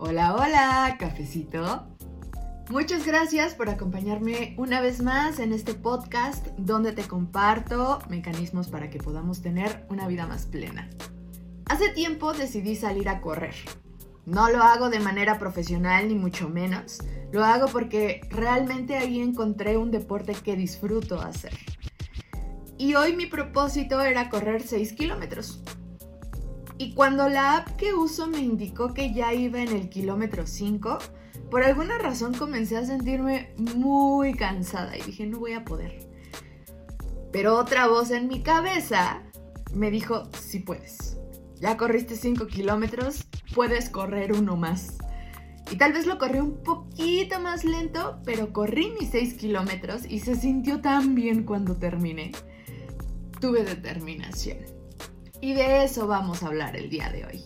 Hola, hola, cafecito. Muchas gracias por acompañarme una vez más en este podcast donde te comparto mecanismos para que podamos tener una vida más plena. Hace tiempo decidí salir a correr. No lo hago de manera profesional ni mucho menos. Lo hago porque realmente ahí encontré un deporte que disfruto hacer. Y hoy mi propósito era correr 6 kilómetros. Y cuando la app que uso me indicó que ya iba en el kilómetro 5, por alguna razón comencé a sentirme muy cansada y dije, no voy a poder. Pero otra voz en mi cabeza me dijo, sí puedes. Ya corriste 5 kilómetros, puedes correr uno más. Y tal vez lo corrí un poquito más lento, pero corrí mis 6 kilómetros y se sintió tan bien cuando terminé. Tuve determinación. Y de eso vamos a hablar el día de hoy.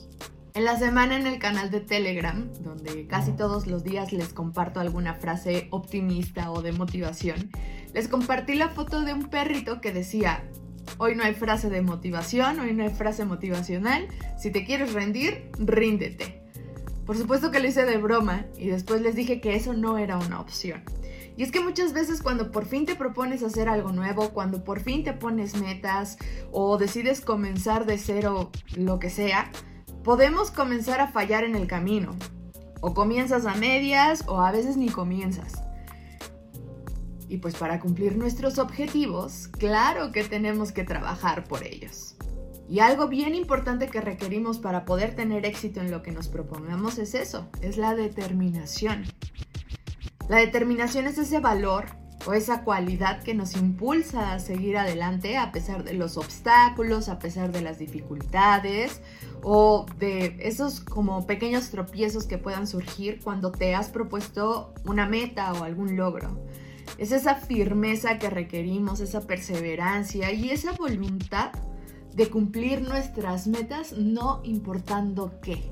En la semana en el canal de Telegram, donde casi todos los días les comparto alguna frase optimista o de motivación, les compartí la foto de un perrito que decía, hoy no hay frase de motivación, hoy no hay frase motivacional, si te quieres rendir, ríndete. Por supuesto que lo hice de broma y después les dije que eso no era una opción. Y es que muchas veces cuando por fin te propones hacer algo nuevo, cuando por fin te pones metas o decides comenzar de cero lo que sea, podemos comenzar a fallar en el camino. O comienzas a medias o a veces ni comienzas. Y pues para cumplir nuestros objetivos, claro que tenemos que trabajar por ellos. Y algo bien importante que requerimos para poder tener éxito en lo que nos propongamos es eso, es la determinación. La determinación es ese valor o esa cualidad que nos impulsa a seguir adelante a pesar de los obstáculos, a pesar de las dificultades o de esos como pequeños tropiezos que puedan surgir cuando te has propuesto una meta o algún logro. Es esa firmeza que requerimos, esa perseverancia y esa voluntad de cumplir nuestras metas no importando qué.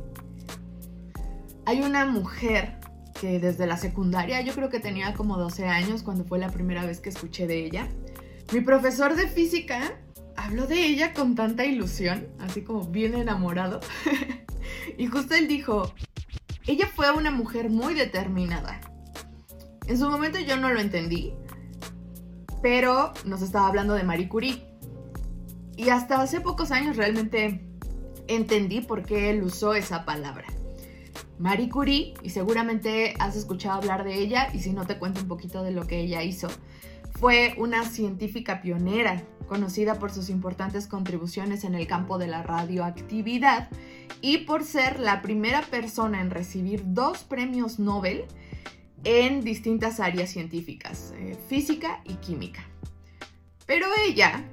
Hay una mujer que desde la secundaria, yo creo que tenía como 12 años cuando fue la primera vez que escuché de ella. Mi profesor de física habló de ella con tanta ilusión, así como bien enamorado. y justo él dijo, ella fue una mujer muy determinada. En su momento yo no lo entendí, pero nos estaba hablando de Marie Curie. Y hasta hace pocos años realmente entendí por qué él usó esa palabra. Marie Curie, y seguramente has escuchado hablar de ella, y si no te cuento un poquito de lo que ella hizo, fue una científica pionera, conocida por sus importantes contribuciones en el campo de la radioactividad y por ser la primera persona en recibir dos premios Nobel en distintas áreas científicas, eh, física y química. Pero ella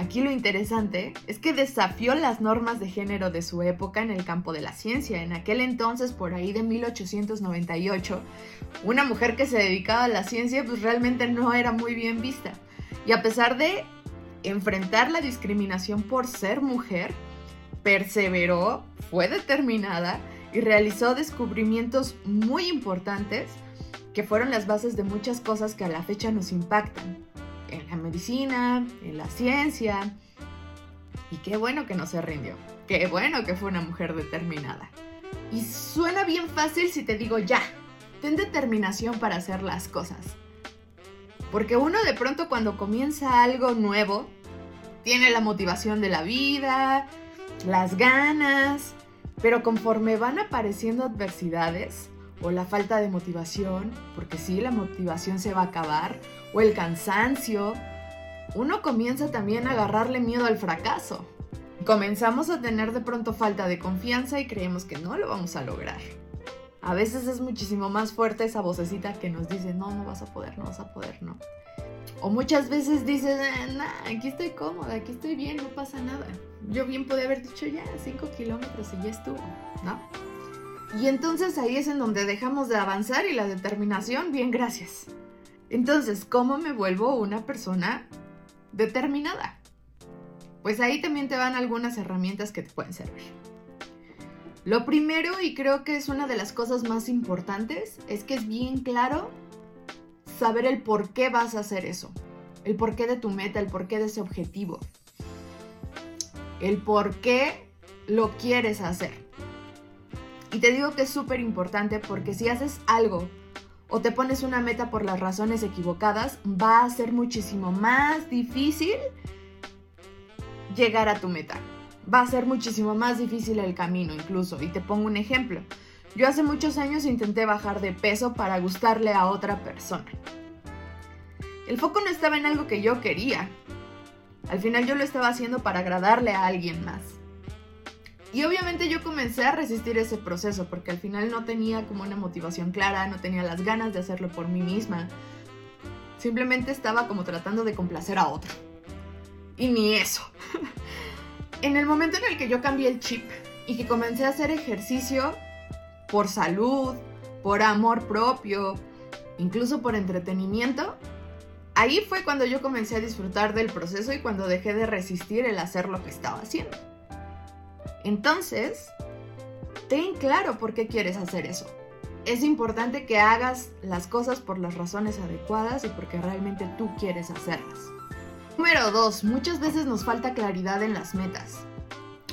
Aquí lo interesante es que desafió las normas de género de su época en el campo de la ciencia. En aquel entonces, por ahí de 1898, una mujer que se dedicaba a la ciencia pues realmente no era muy bien vista. Y a pesar de enfrentar la discriminación por ser mujer, perseveró, fue determinada y realizó descubrimientos muy importantes que fueron las bases de muchas cosas que a la fecha nos impactan medicina, en la ciencia. Y qué bueno que no se rindió. Qué bueno que fue una mujer determinada. Y suena bien fácil si te digo ya, ten determinación para hacer las cosas. Porque uno de pronto cuando comienza algo nuevo, tiene la motivación de la vida, las ganas, pero conforme van apareciendo adversidades, o la falta de motivación, porque sí, la motivación se va a acabar, o el cansancio, uno comienza también a agarrarle miedo al fracaso. Comenzamos a tener de pronto falta de confianza y creemos que no lo vamos a lograr. A veces es muchísimo más fuerte esa vocecita que nos dice, no, no vas a poder, no vas a poder, no. O muchas veces dices, eh, nah, aquí estoy cómoda, aquí estoy bien, no pasa nada. Yo bien podía haber dicho ya, 5 kilómetros y ya estuvo, ¿no? Y entonces ahí es en donde dejamos de avanzar y la determinación, bien, gracias. Entonces, ¿cómo me vuelvo una persona determinada? Pues ahí también te van algunas herramientas que te pueden servir. Lo primero, y creo que es una de las cosas más importantes, es que es bien claro saber el por qué vas a hacer eso. El porqué de tu meta, el porqué de ese objetivo. El por qué lo quieres hacer. Y te digo que es súper importante porque si haces algo o te pones una meta por las razones equivocadas, va a ser muchísimo más difícil llegar a tu meta. Va a ser muchísimo más difícil el camino incluso. Y te pongo un ejemplo. Yo hace muchos años intenté bajar de peso para gustarle a otra persona. El foco no estaba en algo que yo quería. Al final yo lo estaba haciendo para agradarle a alguien más. Y obviamente yo comencé a resistir ese proceso porque al final no tenía como una motivación clara, no tenía las ganas de hacerlo por mí misma. Simplemente estaba como tratando de complacer a otro. Y ni eso. en el momento en el que yo cambié el chip y que comencé a hacer ejercicio por salud, por amor propio, incluso por entretenimiento, ahí fue cuando yo comencé a disfrutar del proceso y cuando dejé de resistir el hacer lo que estaba haciendo. Entonces, ten claro por qué quieres hacer eso. Es importante que hagas las cosas por las razones adecuadas y porque realmente tú quieres hacerlas. Número 2. Muchas veces nos falta claridad en las metas.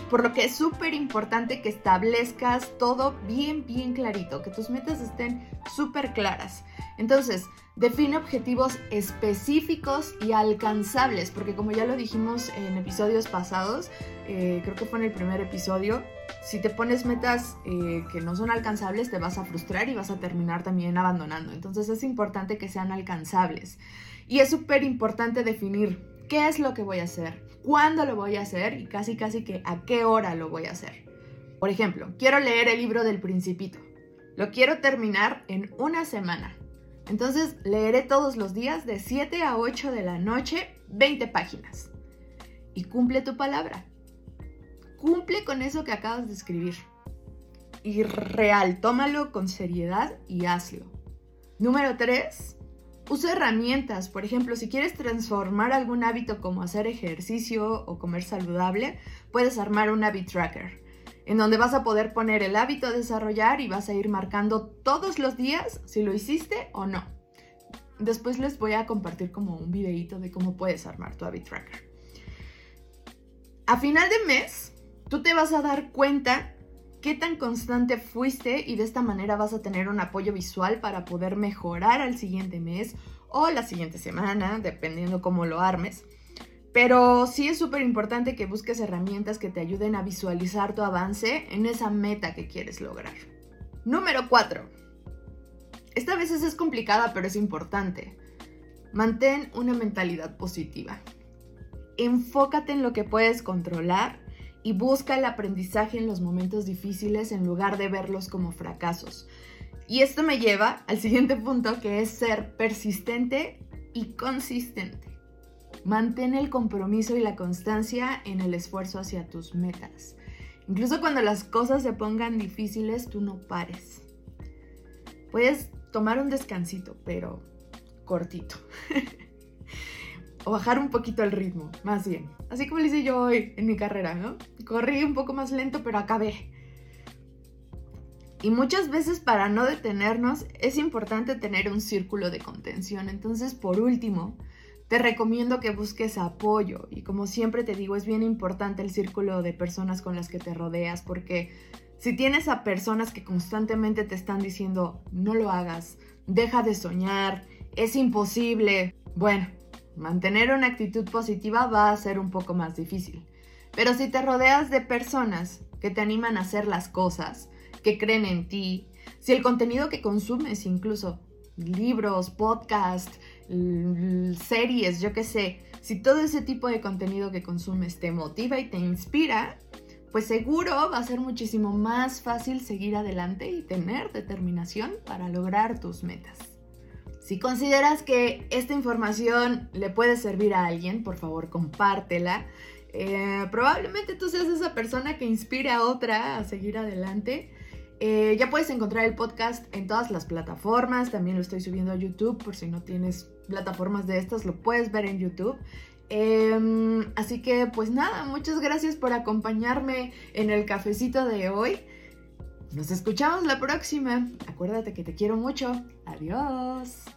Por lo que es súper importante que establezcas todo bien, bien clarito, que tus metas estén súper claras. Entonces, define objetivos específicos y alcanzables, porque como ya lo dijimos en episodios pasados, eh, creo que fue en el primer episodio, si te pones metas eh, que no son alcanzables, te vas a frustrar y vas a terminar también abandonando. Entonces es importante que sean alcanzables. Y es súper importante definir qué es lo que voy a hacer, cuándo lo voy a hacer y casi casi que a qué hora lo voy a hacer. Por ejemplo, quiero leer el libro del principito. Lo quiero terminar en una semana. Entonces leeré todos los días de 7 a 8 de la noche 20 páginas. Y cumple tu palabra. Cumple con eso que acabas de escribir. Y real, tómalo con seriedad y hazlo. Número 3. Usa herramientas. Por ejemplo, si quieres transformar algún hábito como hacer ejercicio o comer saludable, puedes armar un habit tracker en donde vas a poder poner el hábito a desarrollar y vas a ir marcando todos los días si lo hiciste o no. Después les voy a compartir como un videito de cómo puedes armar tu habit tracker. A final de mes, tú te vas a dar cuenta qué tan constante fuiste y de esta manera vas a tener un apoyo visual para poder mejorar al siguiente mes o la siguiente semana, dependiendo cómo lo armes. Pero sí es súper importante que busques herramientas que te ayuden a visualizar tu avance en esa meta que quieres lograr. Número 4. Esta vez es complicada, pero es importante. Mantén una mentalidad positiva. Enfócate en lo que puedes controlar y busca el aprendizaje en los momentos difíciles en lugar de verlos como fracasos. Y esto me lleva al siguiente punto que es ser persistente y consistente. Mantén el compromiso y la constancia en el esfuerzo hacia tus metas. Incluso cuando las cosas se pongan difíciles, tú no pares. Puedes tomar un descansito, pero cortito. o bajar un poquito el ritmo, más bien. Así como lo hice yo hoy en mi carrera, ¿no? Corrí un poco más lento, pero acabé. Y muchas veces para no detenernos es importante tener un círculo de contención. Entonces, por último, te recomiendo que busques apoyo y como siempre te digo, es bien importante el círculo de personas con las que te rodeas porque si tienes a personas que constantemente te están diciendo no lo hagas, deja de soñar, es imposible, bueno, mantener una actitud positiva va a ser un poco más difícil. Pero si te rodeas de personas que te animan a hacer las cosas, que creen en ti, si el contenido que consumes incluso libros, podcasts, series, yo qué sé, si todo ese tipo de contenido que consumes te motiva y te inspira, pues seguro va a ser muchísimo más fácil seguir adelante y tener determinación para lograr tus metas. Si consideras que esta información le puede servir a alguien, por favor compártela. Eh, probablemente tú seas esa persona que inspire a otra a seguir adelante. Eh, ya puedes encontrar el podcast en todas las plataformas, también lo estoy subiendo a YouTube por si no tienes plataformas de estas, lo puedes ver en YouTube. Em, así que pues nada, muchas gracias por acompañarme en el cafecito de hoy. Nos escuchamos la próxima. Acuérdate que te quiero mucho. Adiós.